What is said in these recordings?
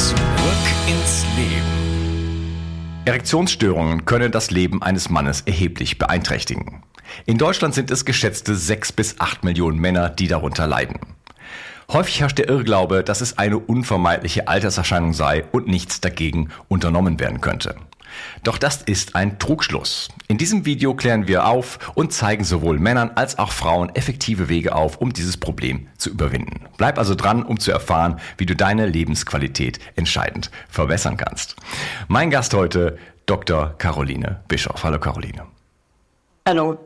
Zurück ins Leben. Erektionsstörungen können das Leben eines Mannes erheblich beeinträchtigen. In Deutschland sind es geschätzte sechs bis acht Millionen Männer, die darunter leiden. Häufig herrscht der Irrglaube, dass es eine unvermeidliche Alterserscheinung sei und nichts dagegen unternommen werden könnte. Doch das ist ein Trugschluss. In diesem Video klären wir auf und zeigen sowohl Männern als auch Frauen effektive Wege auf, um dieses Problem zu überwinden. Bleib also dran, um zu erfahren, wie du deine Lebensqualität entscheidend verbessern kannst. Mein Gast heute, Dr. Caroline Bischoff. Hallo Caroline. Hallo.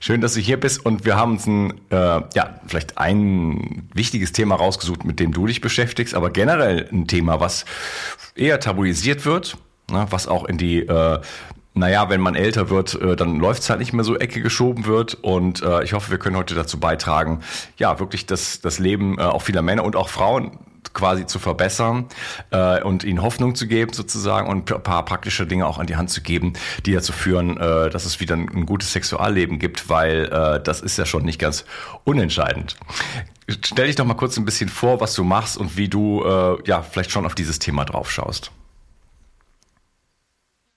Schön, dass du hier bist und wir haben uns ein, äh, ja, vielleicht ein wichtiges Thema rausgesucht, mit dem du dich beschäftigst, aber generell ein Thema, was eher tabuisiert wird, ne, was auch in die äh, naja, wenn man älter wird, äh, dann läuft es halt nicht mehr so Ecke geschoben wird. Und äh, ich hoffe, wir können heute dazu beitragen, ja, wirklich das, das Leben äh, auch vieler Männer und auch Frauen quasi zu verbessern äh, und ihnen Hoffnung zu geben sozusagen und ein paar praktische Dinge auch an die Hand zu geben, die dazu führen, äh, dass es wieder ein, ein gutes Sexualleben gibt, weil äh, das ist ja schon nicht ganz unentscheidend. Stell dich doch mal kurz ein bisschen vor, was du machst und wie du ja vielleicht schon auf dieses Thema drauf schaust.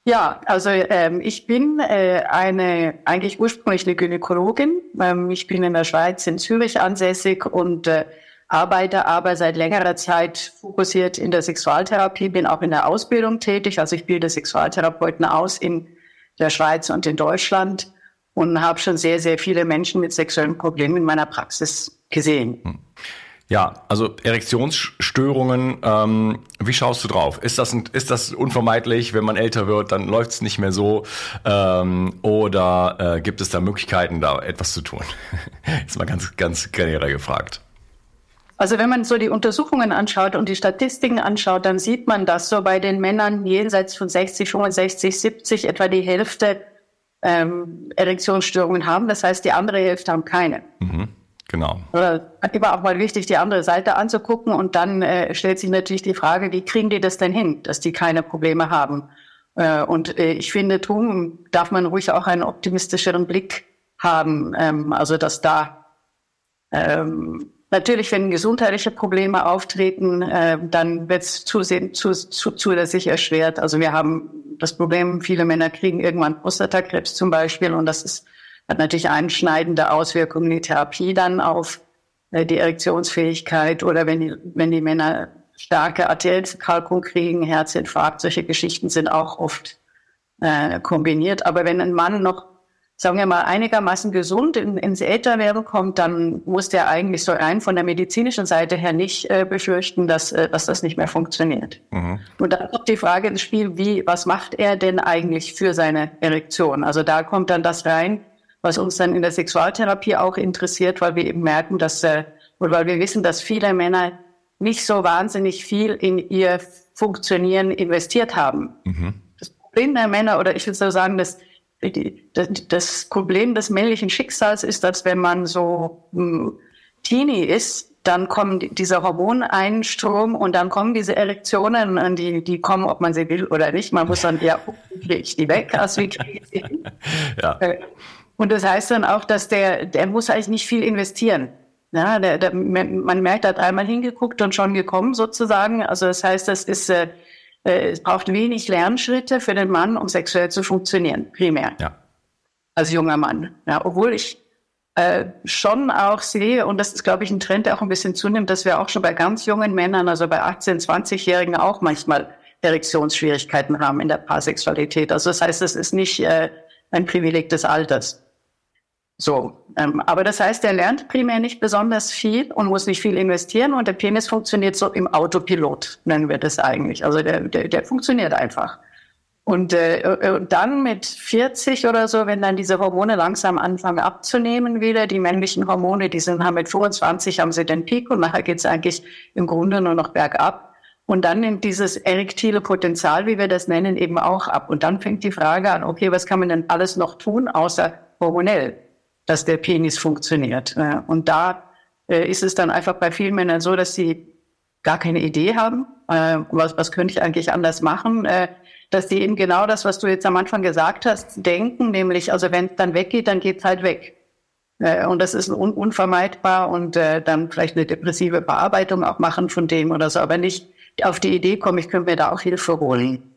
Ja, also ähm, ich bin äh, eine eigentlich ursprünglich eine Gynäkologin. Ähm, ich bin in der Schweiz in Zürich ansässig und äh, arbeite aber seit längerer Zeit fokussiert in der Sexualtherapie, bin auch in der Ausbildung tätig. Also ich bilde Sexualtherapeuten aus in der Schweiz und in Deutschland und habe schon sehr, sehr viele Menschen mit sexuellen Problemen in meiner Praxis gesehen. Hm. Ja, also Erektionsstörungen, ähm, wie schaust du drauf? Ist das, ein, ist das unvermeidlich, wenn man älter wird, dann läuft es nicht mehr so? Ähm, oder äh, gibt es da Möglichkeiten, da etwas zu tun? Jetzt mal ganz, ganz generell gefragt. Also wenn man so die Untersuchungen anschaut und die Statistiken anschaut, dann sieht man, dass so bei den Männern jenseits von 60, 65, 70 etwa die Hälfte ähm, Erektionsstörungen haben. Das heißt, die andere Hälfte haben keine. Mhm. Genau. Oder immer auch mal wichtig, die andere Seite anzugucken und dann äh, stellt sich natürlich die Frage, wie kriegen die das denn hin, dass die keine Probleme haben? Äh, und äh, ich finde, drum darf man ruhig auch einen optimistischeren Blick haben, ähm, also dass da ähm, natürlich, wenn gesundheitliche Probleme auftreten, äh, dann wird es zusehen, zu, zu, zusätzlich erschwert. Also wir haben das Problem, viele Männer kriegen irgendwann Prostatakrebs zum Beispiel und das ist hat natürlich einschneidende Auswirkungen die Therapie dann auf äh, die Erektionsfähigkeit oder wenn die, wenn die Männer starke Arterienkalkung kriegen, Herzinfarkt, solche Geschichten sind auch oft äh, kombiniert. Aber wenn ein Mann noch, sagen wir mal, einigermaßen gesund in, ins Älterwerden kommt, dann muss der eigentlich so rein von der medizinischen Seite her nicht äh, befürchten, dass, äh, dass das nicht mehr funktioniert. Mhm. Und dann kommt die Frage ins Spiel, wie, was macht er denn eigentlich für seine Erektion? Also da kommt dann das rein, was uns dann in der Sexualtherapie auch interessiert, weil wir eben merken, dass, äh, und weil wir wissen, dass viele Männer nicht so wahnsinnig viel in ihr Funktionieren investiert haben. Mhm. Das Problem der Männer, oder ich würde so sagen, dass das, Problem des männlichen Schicksals ist, dass wenn man so hm, Teenie ist, dann kommen dieser Hormoneinstrom und dann kommen diese Erektionen und die, die kommen, ob man sie will oder nicht. Man muss dann, ja, kriege ich die weg, als wie kriege ich sie hin? ja. Und das heißt dann auch, dass der, der muss eigentlich nicht viel investieren. Ja, der, der, man merkt, er hat einmal hingeguckt und schon gekommen sozusagen. Also das heißt, das ist, äh, äh, es braucht wenig Lernschritte für den Mann, um sexuell zu funktionieren, primär. Ja. Als junger Mann. Ja, obwohl ich äh, schon auch sehe, und das ist, glaube ich, ein Trend, der auch ein bisschen zunimmt, dass wir auch schon bei ganz jungen Männern, also bei 18-, 20-Jährigen auch manchmal Erektionsschwierigkeiten haben in der Paarsexualität. Also das heißt, es ist nicht äh, ein Privileg des Alters. So, ähm, aber das heißt, er lernt primär nicht besonders viel und muss nicht viel investieren und der Penis funktioniert so im Autopilot, nennen wir das eigentlich. Also der, der, der funktioniert einfach. Und äh, äh dann mit 40 oder so, wenn dann diese Hormone langsam anfangen abzunehmen wieder, die männlichen Hormone, die sind haben mit 25 haben sie den Peak und nachher geht's eigentlich im Grunde nur noch bergab. Und dann nimmt dieses erektile Potenzial, wie wir das nennen, eben auch ab. Und dann fängt die Frage an, okay, was kann man denn alles noch tun, außer hormonell? Dass der Penis funktioniert. Und da äh, ist es dann einfach bei vielen Männern so, dass sie gar keine Idee haben, äh, was, was könnte ich eigentlich anders machen, äh, dass die eben genau das, was du jetzt am Anfang gesagt hast, denken, nämlich, also wenn es dann weggeht, dann geht es halt weg. Und das ist un unvermeidbar und dann vielleicht eine depressive Bearbeitung auch machen von dem oder so, aber nicht auf die Idee kommen, ich könnte mir da auch Hilfe holen.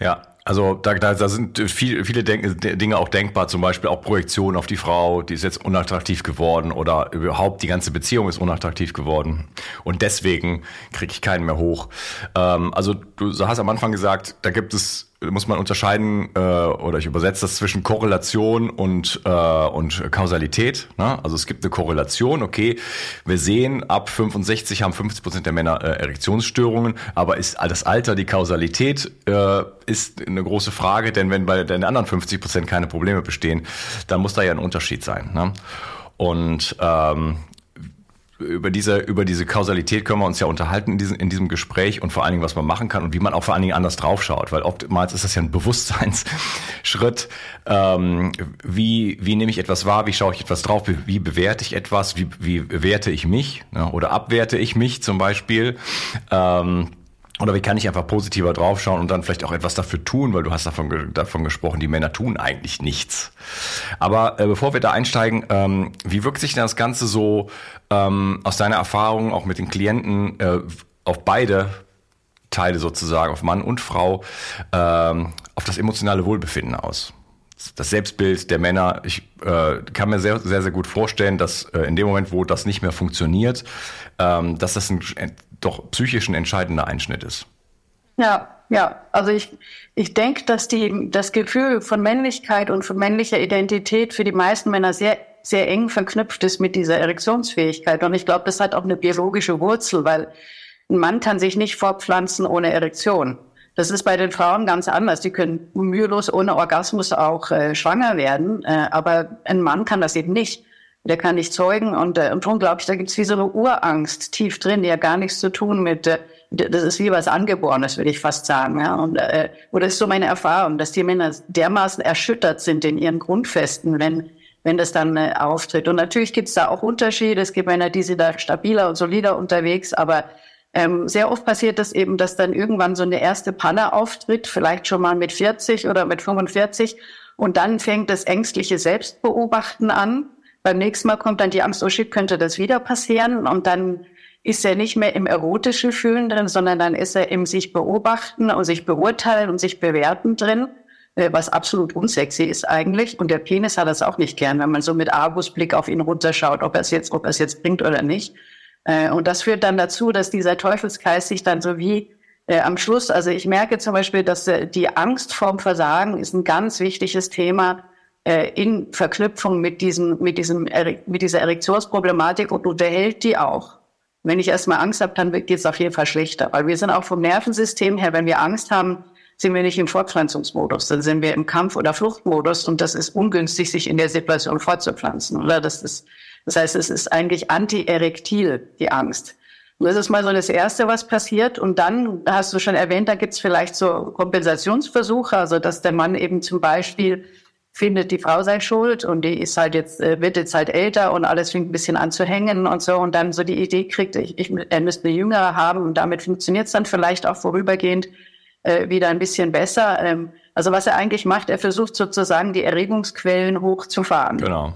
Ja, also da, da, da sind viel, viele Denk Dinge auch denkbar, zum Beispiel auch Projektion auf die Frau, die ist jetzt unattraktiv geworden oder überhaupt die ganze Beziehung ist unattraktiv geworden und deswegen kriege ich keinen mehr hoch. Ähm, also du hast am Anfang gesagt, da gibt es muss man unterscheiden, äh, oder ich übersetze das zwischen Korrelation und, äh, und Kausalität. Ne? Also es gibt eine Korrelation, okay, wir sehen, ab 65 haben 50 Prozent der Männer äh, Erektionsstörungen, aber ist das Alter die Kausalität, äh, ist eine große Frage, denn wenn bei den anderen 50 Prozent keine Probleme bestehen, dann muss da ja ein Unterschied sein. Ne? Und ähm, über diese, über diese Kausalität können wir uns ja unterhalten in diesem, in diesem Gespräch und vor allen Dingen, was man machen kann und wie man auch vor allen Dingen anders draufschaut, weil oftmals ist das ja ein Bewusstseinsschritt. Ähm, wie, wie nehme ich etwas wahr? Wie schaue ich etwas drauf? Wie, wie bewerte ich etwas? Wie, wie werte ich mich? Ne? Oder abwerte ich mich zum Beispiel? Ähm, oder wie kann ich einfach positiver draufschauen und dann vielleicht auch etwas dafür tun, weil du hast davon, davon gesprochen, die Männer tun eigentlich nichts. Aber äh, bevor wir da einsteigen, ähm, wie wirkt sich denn das Ganze so ähm, aus deiner Erfahrung auch mit den Klienten äh, auf beide Teile sozusagen, auf Mann und Frau, ähm, auf das emotionale Wohlbefinden aus? das Selbstbild der Männer, ich äh, kann mir sehr, sehr, sehr gut vorstellen, dass äh, in dem Moment, wo das nicht mehr funktioniert, ähm, dass das ein doch psychisch ein entscheidender Einschnitt ist. Ja, ja. Also ich, ich denke, dass die, das Gefühl von Männlichkeit und von männlicher Identität für die meisten Männer sehr, sehr eng verknüpft ist mit dieser Erektionsfähigkeit. Und ich glaube, das hat auch eine biologische Wurzel, weil ein Mann kann sich nicht fortpflanzen ohne Erektion. Das ist bei den Frauen ganz anders. Die können mühelos ohne Orgasmus auch äh, schwanger werden, äh, aber ein Mann kann das eben nicht der kann nicht zeugen. Und, äh, darum glaube ich, da gibt es wie so eine Urangst tief drin, die ja gar nichts zu tun mit, äh, das ist wie was Angeborenes, würde ich fast sagen. Ja? Und, äh, oder ist so meine Erfahrung, dass die Männer dermaßen erschüttert sind in ihren Grundfesten, wenn, wenn das dann äh, auftritt. Und natürlich gibt es da auch Unterschiede. Es gibt Männer, die sind da stabiler und solider unterwegs, aber ähm, sehr oft passiert das eben, dass dann irgendwann so eine erste Panne auftritt, vielleicht schon mal mit 40 oder mit 45. Und dann fängt das ängstliche Selbstbeobachten an beim nächsten Mal kommt dann die Angst, oh shit, könnte das wieder passieren? Und dann ist er nicht mehr im erotischen Fühlen drin, sondern dann ist er im sich beobachten und sich beurteilen und sich bewerten drin. äh, was absolut unsexy ist eigentlich. Und der Penis hat das auch nicht gern, wenn man so mit Argusblick auf ihn runterschaut, ob er es jetzt, ob er es jetzt bringt oder nicht. Äh, und das führt dann dazu, dass dieser Teufelskreis sich dann so wie äh, am Schluss, also ich merke zum Beispiel, dass äh, die Angst vorm Versagen ist ein ganz wichtiges Thema äh, in Verknüpfung mit diesem, mit diesem, mit dieser Erektionsproblematik und unterhält die auch. Wenn ich erstmal Angst habe, dann geht es auf jeden Fall schlechter, weil wir sind auch vom Nervensystem her, wenn wir Angst haben, sind wir nicht im Fortpflanzungsmodus, dann sind wir im Kampf- oder Fluchtmodus und das ist ungünstig, sich in der Situation fortzupflanzen, oder? Das ist, das heißt, es ist eigentlich anti-erektil, die Angst. Und das ist mal so das Erste, was passiert. Und dann hast du schon erwähnt, da gibt es vielleicht so Kompensationsversuche, also dass der Mann eben zum Beispiel findet, die Frau sei schuld und die ist halt jetzt, äh, wird jetzt halt älter und alles fängt ein bisschen an zu hängen und so und dann so die Idee kriegt, ich, ich, er müsste eine Jüngere haben und damit funktioniert es dann vielleicht auch vorübergehend äh, wieder ein bisschen besser. Ähm, also was er eigentlich macht, er versucht sozusagen die Erregungsquellen hochzufahren. Genau.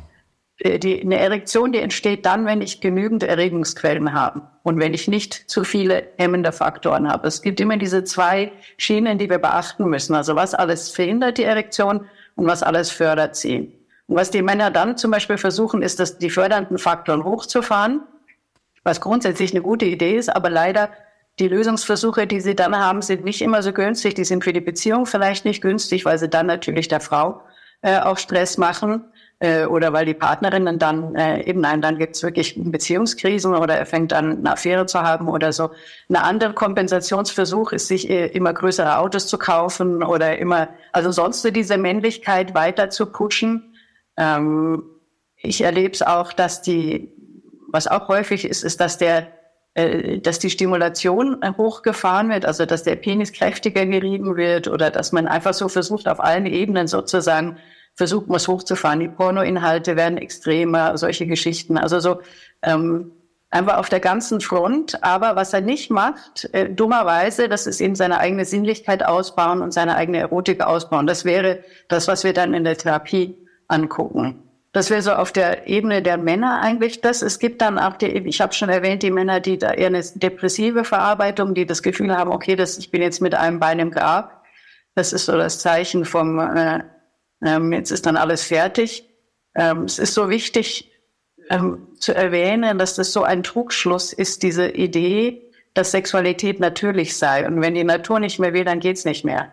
Äh, die, eine Erektion, die entsteht dann, wenn ich genügend Erregungsquellen habe und wenn ich nicht zu viele hemmende Faktoren habe. Es gibt immer diese zwei Schienen, die wir beachten müssen. Also was alles verhindert die Erektion und was alles fördert sie. Und was die Männer dann zum Beispiel versuchen, ist, dass die fördernden Faktoren hochzufahren, was grundsätzlich eine gute Idee ist, aber leider die Lösungsversuche, die sie dann haben, sind nicht immer so günstig. Die sind für die Beziehung vielleicht nicht günstig, weil sie dann natürlich der Frau äh, auch Stress machen äh, oder weil die Partnerinnen dann äh, eben nein, dann gibt's wirklich Beziehungskrisen oder er fängt an, eine Affäre zu haben oder so. Ein anderer Kompensationsversuch ist, sich äh, immer größere Autos zu kaufen oder immer, also sonst so diese Männlichkeit weiter zu pushen. Ähm, ich erlebe es auch, dass die, was auch häufig ist, ist, dass der äh, dass die Stimulation hochgefahren wird, also dass der Penis kräftiger gerieben wird oder dass man einfach so versucht, auf allen Ebenen sozusagen versucht, was hochzufahren. Die Pornoinhalte werden extremer, solche Geschichten. Also so ähm, einfach auf der ganzen Front. Aber was er nicht macht, äh, dummerweise, das ist eben seine eigene Sinnlichkeit ausbauen und seine eigene Erotik ausbauen. Das wäre das, was wir dann in der Therapie angucken. Das wäre so auf der Ebene der Männer eigentlich das. Es gibt dann auch die, ich habe schon erwähnt, die Männer, die da eher eine depressive Verarbeitung, die das Gefühl haben, okay, das, ich bin jetzt mit einem Bein im Grab. Das ist so das Zeichen vom äh, ähm, jetzt ist dann alles fertig. Ähm, es ist so wichtig ähm, zu erwähnen, dass das so ein Trugschluss ist, diese Idee, dass Sexualität natürlich sei. Und wenn die Natur nicht mehr will, dann geht's nicht mehr.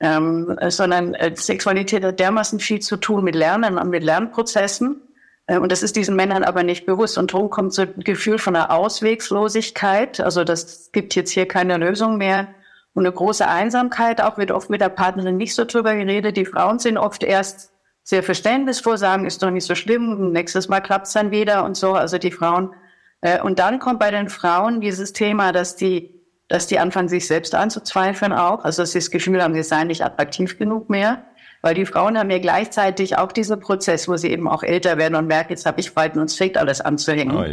Ähm, sondern äh, Sexualität hat dermaßen viel zu tun mit Lernen und mit Lernprozessen. Äh, und das ist diesen Männern aber nicht bewusst. Und darum kommt so ein Gefühl von einer Auswegslosigkeit. Also das gibt jetzt hier keine Lösung mehr. Und eine große Einsamkeit, auch wird oft mit der Partnerin nicht so drüber geredet. Die Frauen sind oft erst sehr verständnisvoll, sagen, ist doch nicht so schlimm, nächstes Mal klappt's dann wieder und so. Also die Frauen. Äh, und dann kommt bei den Frauen dieses Thema, dass die, dass die anfangen, sich selbst anzuzweifeln auch. Also dass sie das Gefühl haben, sie seien nicht attraktiv genug mehr. Weil die Frauen haben ja gleichzeitig auch diesen Prozess, wo sie eben auch älter werden und merken, jetzt habe ich bald und es fängt alles anzuhängen. Oh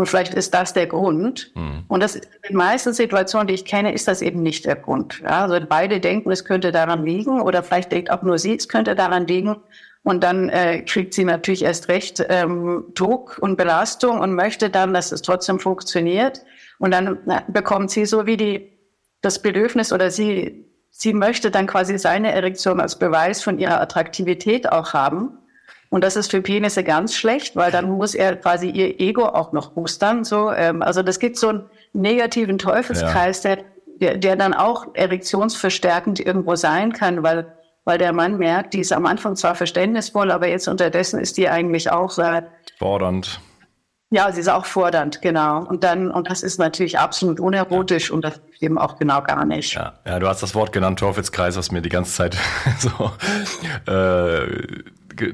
und vielleicht ist das der Grund. Mhm. Und das in den meisten Situationen, die ich kenne, ist das eben nicht der Grund. Ja, also beide denken, es könnte daran liegen, oder vielleicht denkt auch nur sie, es könnte daran liegen. Und dann äh, kriegt sie natürlich erst recht ähm, Druck und Belastung und möchte dann, dass es trotzdem funktioniert. Und dann na, bekommt sie so wie die das Bedürfnis oder sie sie möchte dann quasi seine Erektion als Beweis von ihrer Attraktivität auch haben. Und das ist für Penisse ganz schlecht, weil dann muss er quasi ihr Ego auch noch boostern. So, ähm, also das gibt so einen negativen Teufelskreis, ja. der, der dann auch erektionsverstärkend irgendwo sein kann, weil weil der Mann merkt, die ist am Anfang zwar verständnisvoll, aber jetzt unterdessen ist die eigentlich auch äh, fordernd. Ja, sie ist auch fordernd, genau. Und dann, und das ist natürlich absolut unerotisch ja. und das eben auch genau gar nicht. Ja, ja, du hast das Wort genannt, Teufelskreis, was mir die ganze Zeit so äh,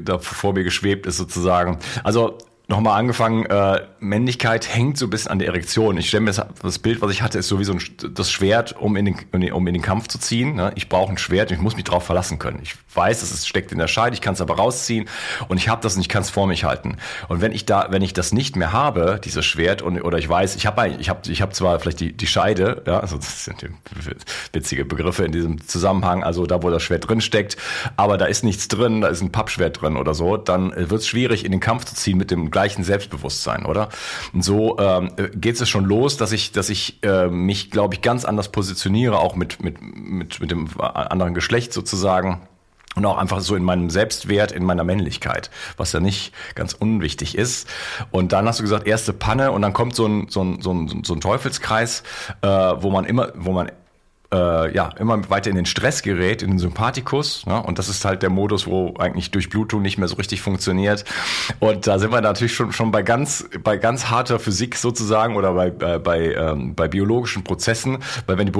da vor mir geschwebt ist sozusagen. Also nochmal angefangen, äh, Männlichkeit hängt so ein bisschen an der Erektion. Ich stelle mir das, das, Bild, was ich hatte, ist sowieso ein, das Schwert, um in den, um in den Kampf zu ziehen. Ne? Ich brauche ein Schwert, ich muss mich darauf verlassen können. Ich weiß, es ist, steckt in der Scheide, ich kann es aber rausziehen und ich habe das und ich kann es vor mich halten. Und wenn ich da, wenn ich das nicht mehr habe, dieses Schwert, und, oder ich weiß, ich habe ich hab, ich hab zwar vielleicht die, die Scheide, ja, also das sind witzige Begriffe in diesem Zusammenhang, also da, wo das Schwert drin steckt, aber da ist nichts drin, da ist ein Pappschwert drin oder so, dann wird es schwierig, in den Kampf zu ziehen mit dem gleichen Selbstbewusstsein, oder? Und so ähm, geht es schon los, dass ich, dass ich äh, mich, glaube ich, ganz anders positioniere, auch mit, mit, mit, mit dem anderen Geschlecht sozusagen und auch einfach so in meinem Selbstwert, in meiner Männlichkeit, was ja nicht ganz unwichtig ist. Und dann hast du gesagt, erste Panne und dann kommt so ein, so ein, so ein, so ein Teufelskreis, äh, wo man immer, wo man äh, ja, immer weiter in den Stress gerät, in den Sympathikus. Ne? Und das ist halt der Modus, wo eigentlich Durchblutung nicht mehr so richtig funktioniert. Und da sind wir natürlich schon, schon bei ganz, bei ganz harter Physik sozusagen oder bei, äh, bei, ähm, bei biologischen Prozessen, weil wenn die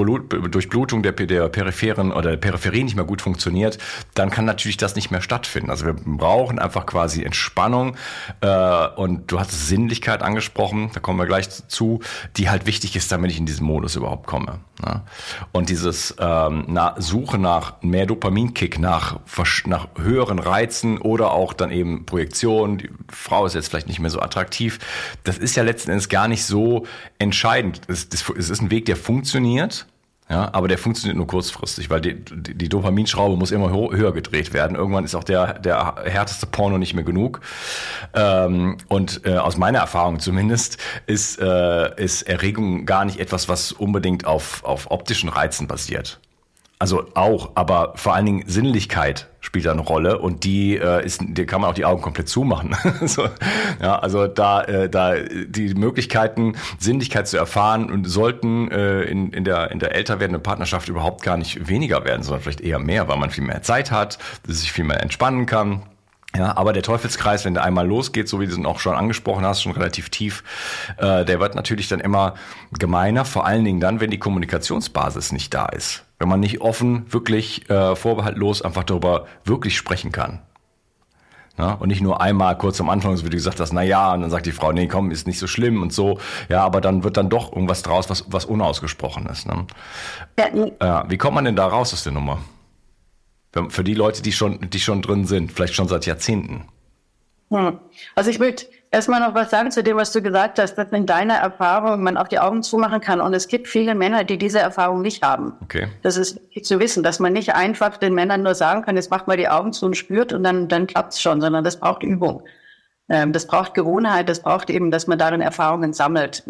Durchblutung der, der Peripheren oder der Peripherie nicht mehr gut funktioniert, dann kann natürlich das nicht mehr stattfinden. Also wir brauchen einfach quasi Entspannung äh, und du hast Sinnlichkeit angesprochen, da kommen wir gleich zu, die halt wichtig ist, damit ich in diesen Modus überhaupt komme. Ne? Und dieses ähm, na, Suche nach mehr Dopaminkick, nach, nach höheren Reizen oder auch dann eben Projektion, die Frau ist jetzt vielleicht nicht mehr so attraktiv, das ist ja letzten Endes gar nicht so entscheidend. Es, das, es ist ein Weg, der funktioniert, ja, aber der funktioniert nur kurzfristig, weil die, die, die Dopaminschraube muss immer höher gedreht werden. Irgendwann ist auch der, der härteste Porno nicht mehr genug. Ähm, und äh, aus meiner Erfahrung zumindest ist, äh, ist Erregung gar nicht etwas, was unbedingt auf, auf optischen Reizen basiert. Also auch, aber vor allen Dingen Sinnlichkeit spielt da eine Rolle und die äh, ist, die kann man auch die Augen komplett zumachen. so, ja, also da, äh, da die Möglichkeiten, Sinnlichkeit zu erfahren und sollten äh, in, in der in der älter werdenden Partnerschaft überhaupt gar nicht weniger werden, sondern vielleicht eher mehr, weil man viel mehr Zeit hat, sich viel mehr entspannen kann. Ja, aber der Teufelskreis, wenn der einmal losgeht, so wie du es auch schon angesprochen hast, schon relativ tief, äh, der wird natürlich dann immer gemeiner, vor allen Dingen dann, wenn die Kommunikationsbasis nicht da ist wenn man nicht offen, wirklich äh, vorbehaltlos einfach darüber wirklich sprechen kann. Ja, und nicht nur einmal kurz am Anfang, so wie du gesagt hast, na ja, und dann sagt die Frau, nee, komm, ist nicht so schlimm und so. Ja, aber dann wird dann doch irgendwas draus, was, was unausgesprochen ist. Ne? Ja, ja, wie kommt man denn da raus aus der Nummer? Für die Leute, die schon, die schon drin sind, vielleicht schon seit Jahrzehnten. Hm. Also ich würde erstmal noch was sagen zu dem, was du gesagt hast, dass in deiner Erfahrung man auch die Augen zumachen kann. Und es gibt viele Männer, die diese Erfahrung nicht haben. Okay. Das ist zu wissen, dass man nicht einfach den Männern nur sagen kann, jetzt macht mal die Augen zu und spürt und dann, dann klappt's schon, sondern das braucht Übung. Ähm, das braucht Gewohnheit, das braucht eben, dass man darin Erfahrungen sammelt.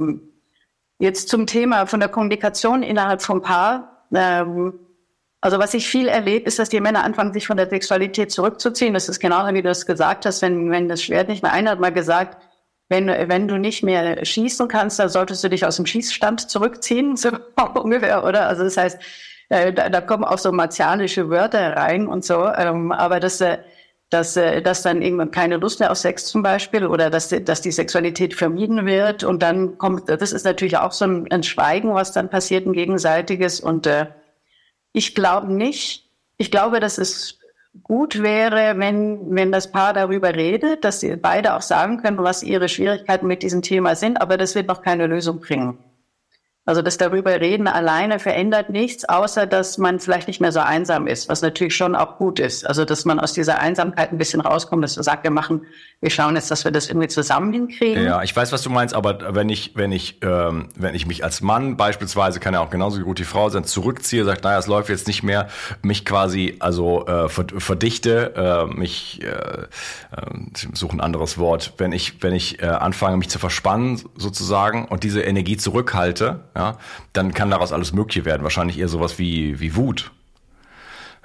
Jetzt zum Thema von der Kommunikation innerhalb vom Paar. Ähm, also was ich viel erlebe, ist, dass die Männer anfangen, sich von der Sexualität zurückzuziehen. Das ist genau wie du es gesagt hast, wenn, wenn das Schwert nicht mehr einer hat mal gesagt, wenn, wenn du nicht mehr schießen kannst, dann solltest du dich aus dem Schießstand zurückziehen, so ungefähr, oder? Also das heißt, äh, da, da kommen auch so martialische Wörter rein und so, ähm, aber dass, äh, äh, dass dann irgendwann keine Lust mehr auf Sex zum Beispiel oder dass, dass die Sexualität vermieden wird und dann kommt, das ist natürlich auch so ein, ein Schweigen, was dann passiert, ein gegenseitiges und äh, ich glaube nicht. Ich glaube, dass es gut wäre, wenn, wenn das Paar darüber redet, dass sie beide auch sagen können, was ihre Schwierigkeiten mit diesem Thema sind, aber das wird noch keine Lösung bringen. Also das darüber reden alleine verändert nichts, außer dass man vielleicht nicht mehr so einsam ist, was natürlich schon auch gut ist. Also dass man aus dieser Einsamkeit ein bisschen rauskommt, dass man sagt, wir machen, wir schauen jetzt, dass wir das irgendwie zusammen hinkriegen. Ja, ich weiß, was du meinst, aber wenn ich, wenn ich, ähm, wenn ich mich als Mann beispielsweise, kann ja auch genauso gut die Frau sein, zurückziehe, sagt, naja, es läuft jetzt nicht mehr, mich quasi also äh, verdichte, äh, mich äh, äh, ich suche ein anderes Wort, wenn ich, wenn ich äh, anfange, mich zu verspannen sozusagen und diese Energie zurückhalte, ja, dann kann daraus alles Mögliche werden. Wahrscheinlich eher sowas wie, wie Wut.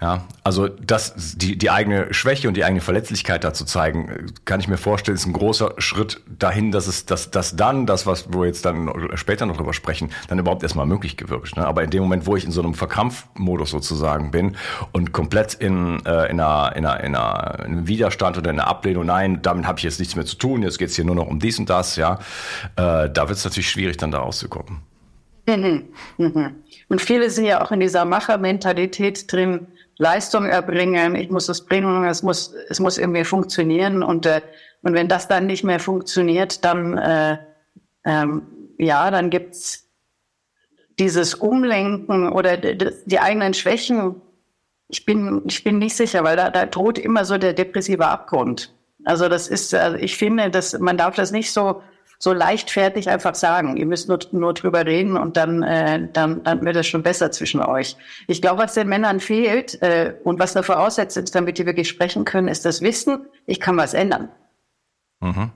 Ja, also das, die, die eigene Schwäche und die eigene Verletzlichkeit dazu zeigen, kann ich mir vorstellen, ist ein großer Schritt dahin, dass es, dass, dass dann das, was wir jetzt dann später noch drüber sprechen, dann überhaupt erstmal möglich gewirkt. Ne? Aber in dem Moment, wo ich in so einem Verkrampfmodus sozusagen bin und komplett in, äh, in, einer, in, einer, in, einer, in einem Widerstand oder in einer Ablehnung, nein, damit habe ich jetzt nichts mehr zu tun, jetzt geht's hier nur noch um dies und das, ja, äh, da wird es natürlich schwierig, dann da rauszukommen. Und viele sind ja auch in dieser Machermentalität drin, Leistung erbringen, ich muss es bringen, es muss, es muss irgendwie funktionieren. Und, äh, und wenn das dann nicht mehr funktioniert, dann, äh, ähm, ja, dann gibt's dieses Umlenken oder die eigenen Schwächen. Ich bin, ich bin nicht sicher, weil da, da droht immer so der depressive Abgrund. Also das ist, also ich finde, dass man darf das nicht so so leichtfertig einfach sagen. Ihr müsst nur, nur drüber reden und dann, äh, dann, dann wird es schon besser zwischen euch. Ich glaube, was den Männern fehlt äh, und was eine Voraussetzung ist, damit die wirklich sprechen können, ist das Wissen, ich kann was ändern. Mhm.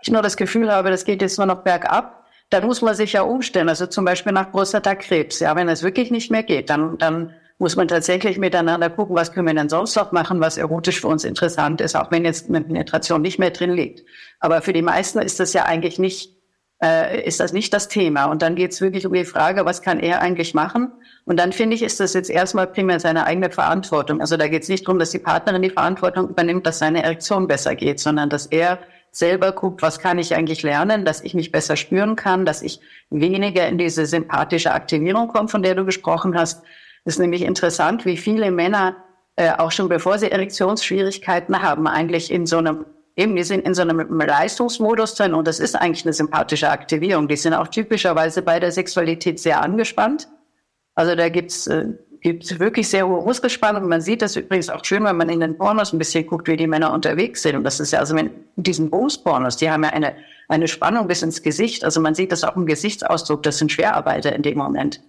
ich nur das Gefühl habe, das geht jetzt nur noch bergab, dann muss man sich ja umstellen. Also zum Beispiel nach Prostatakrebs. Ja, wenn es wirklich nicht mehr geht, dann, dann muss man tatsächlich miteinander gucken, was können wir denn sonst noch machen, was erotisch für uns interessant ist, auch wenn jetzt eine Penetration nicht mehr drin liegt. Aber für die meisten ist das ja eigentlich nicht, äh, ist das nicht das Thema. Und dann geht es wirklich um die Frage, was kann er eigentlich machen? Und dann finde ich, ist das jetzt erstmal primär seine eigene Verantwortung. Also da geht es nicht darum, dass die Partnerin die Verantwortung übernimmt, dass seine Erektion besser geht, sondern dass er selber guckt, was kann ich eigentlich lernen, dass ich mich besser spüren kann, dass ich weniger in diese sympathische Aktivierung komme, von der du gesprochen hast. Es ist nämlich interessant, wie viele Männer äh, auch schon bevor sie Erektionsschwierigkeiten haben, eigentlich in so einem Eben, die sind in so einem Leistungsmodus drin und das ist eigentlich eine sympathische Aktivierung. Die sind auch typischerweise bei der Sexualität sehr angespannt. Also da gibt's äh, gibt's wirklich sehr hohe Muskelspannung. Man sieht das übrigens auch schön, wenn man in den Pornos ein bisschen guckt, wie die Männer unterwegs sind. Und das ist ja, also wenn diesen Booms-Pornos, die haben ja eine, eine Spannung bis ins Gesicht. Also man sieht das auch im Gesichtsausdruck. Das sind Schwerarbeiter in dem Moment.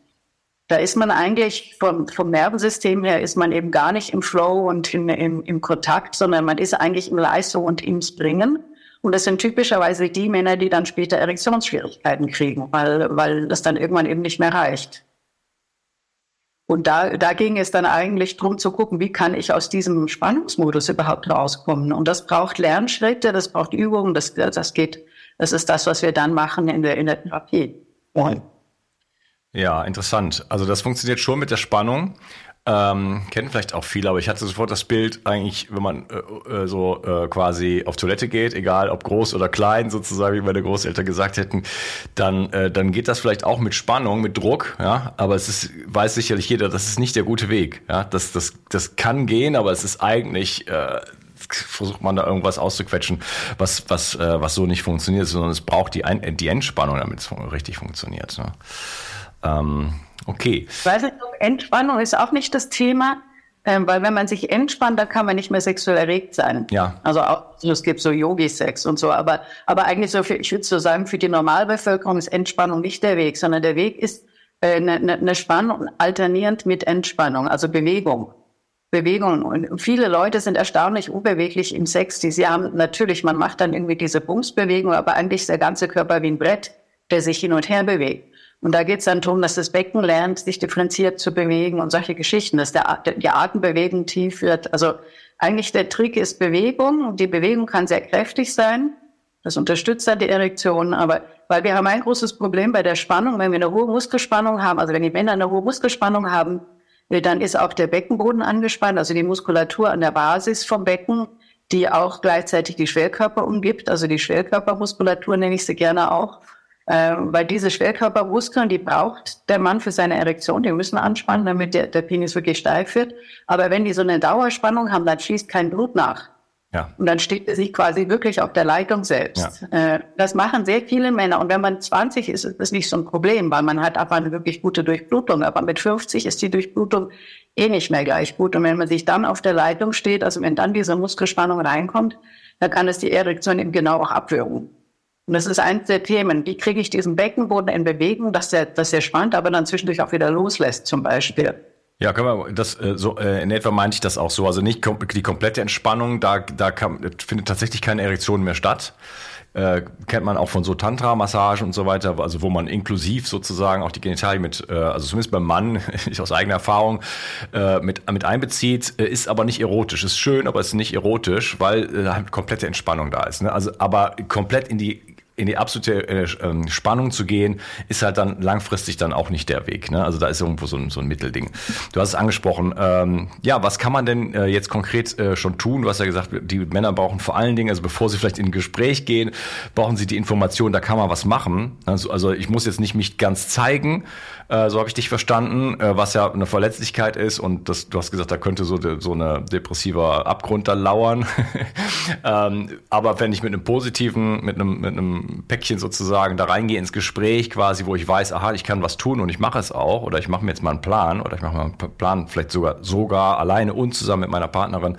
Da ist man eigentlich vom, vom Nervensystem her ist man eben gar nicht im Flow und in, im, im Kontakt, sondern man ist eigentlich im Leistung und im Springen. Und das sind typischerweise die Männer, die dann später Erektionsschwierigkeiten kriegen, weil, weil das dann irgendwann eben nicht mehr reicht. Und da, da ging es dann eigentlich drum zu gucken, wie kann ich aus diesem Spannungsmodus überhaupt rauskommen. Und das braucht Lernschritte, das braucht Übungen, das, das geht, das ist das, was wir dann machen in der, in der Therapie. Ja, interessant. Also das funktioniert schon mit der Spannung. Ähm, kennen vielleicht auch viele, aber ich hatte sofort das Bild eigentlich, wenn man äh, äh, so äh, quasi auf Toilette geht, egal ob groß oder klein, sozusagen, wie meine Großeltern gesagt hätten, dann, äh, dann geht das vielleicht auch mit Spannung, mit Druck, ja, aber es ist, weiß sicherlich jeder, das ist nicht der gute Weg, ja, das, das, das kann gehen, aber es ist eigentlich, äh, versucht man da irgendwas auszuquetschen, was, was, äh, was so nicht funktioniert, sondern es braucht die, Ein die Entspannung, damit es richtig funktioniert. Ne? Ähm, okay. Ich weiß nicht, Entspannung ist auch nicht das Thema, ähm, weil wenn man sich entspannt, dann kann man nicht mehr sexuell erregt sein. Ja. Also auch, also es gibt so Yogi-Sex und so, aber, aber eigentlich so, für, ich würde so sagen, für die Normalbevölkerung ist Entspannung nicht der Weg, sondern der Weg ist äh, eine, ne, ne Spannung alternierend mit Entspannung, also Bewegung. Bewegung. Und viele Leute sind erstaunlich unbeweglich im Sex. Die sie haben natürlich, man macht dann irgendwie diese Bumsbewegung, aber eigentlich ist der ganze Körper wie ein Brett, der sich hin und her bewegt. Und da geht es dann darum, dass das Becken lernt, sich differenziert zu bewegen und solche Geschichten, dass der, die Atembewegung tief wird. Also eigentlich der Trick ist Bewegung und die Bewegung kann sehr kräftig sein. Das unterstützt dann die Erektion, aber weil wir haben ein großes Problem bei der Spannung, wenn wir eine hohe Muskelspannung haben, also wenn die Männer eine hohe Muskelspannung haben, dann ist auch der Beckenboden angespannt, also die Muskulatur an der Basis vom Becken, die auch gleichzeitig die Schwerkörper umgibt, also die Schwerkörpermuskulatur nenne ich sie gerne auch. Äh, weil diese Schwerkörpermuskeln, die braucht der Mann für seine Erektion, die müssen anspannen, damit der, der Penis wirklich steif wird. Aber wenn die so eine Dauerspannung haben, dann schießt kein Blut nach. Ja. Und dann steht sich quasi wirklich auf der Leitung selbst. Ja. Äh, das machen sehr viele Männer. Und wenn man 20 ist, ist das nicht so ein Problem, weil man hat einfach eine wirklich gute Durchblutung. Aber mit 50 ist die Durchblutung eh nicht mehr gleich gut. Und wenn man sich dann auf der Leitung steht, also wenn dann diese Muskelspannung reinkommt, dann kann es die Erektion eben genau auch abwürgen. Und das ist eines der Themen. Wie kriege ich diesen Beckenboden in Bewegung, dass der, dass der spannt, aber dann zwischendurch auch wieder loslässt, zum Beispiel. Ja, können wir, das, äh, so, äh, in etwa meinte ich das auch so. Also nicht die komplette Entspannung, da, da kann, findet tatsächlich keine Erektion mehr statt. Äh, kennt man auch von so Tantra-Massagen und so weiter, also wo man inklusiv sozusagen auch die Genitalien mit, äh, also zumindest beim Mann, ich aus eigener Erfahrung, äh, mit, mit einbezieht, äh, ist aber nicht erotisch. Ist schön, aber ist nicht erotisch, weil halt komplette Entspannung da ist. Ne? Also aber komplett in die in die absolute äh, ähm, Spannung zu gehen, ist halt dann langfristig dann auch nicht der Weg. Ne? Also da ist irgendwo so ein, so ein Mittelding. Du hast es angesprochen. Ähm, ja, was kann man denn äh, jetzt konkret äh, schon tun? Du hast ja gesagt, die Männer brauchen vor allen Dingen, also bevor sie vielleicht in ein Gespräch gehen, brauchen sie die Information, da kann man was machen. Also, also ich muss jetzt nicht mich ganz zeigen, äh, so habe ich dich verstanden, äh, was ja eine Verletzlichkeit ist und das, du hast gesagt, da könnte so, de, so eine depressiver Abgrund da lauern. ähm, aber wenn ich mit einem positiven, mit einem, mit einem Päckchen sozusagen da reingehe ins Gespräch quasi, wo ich weiß, aha, ich kann was tun und ich mache es auch oder ich mache mir jetzt mal einen Plan oder ich mache mal einen Plan vielleicht sogar, sogar alleine und zusammen mit meiner Partnerin.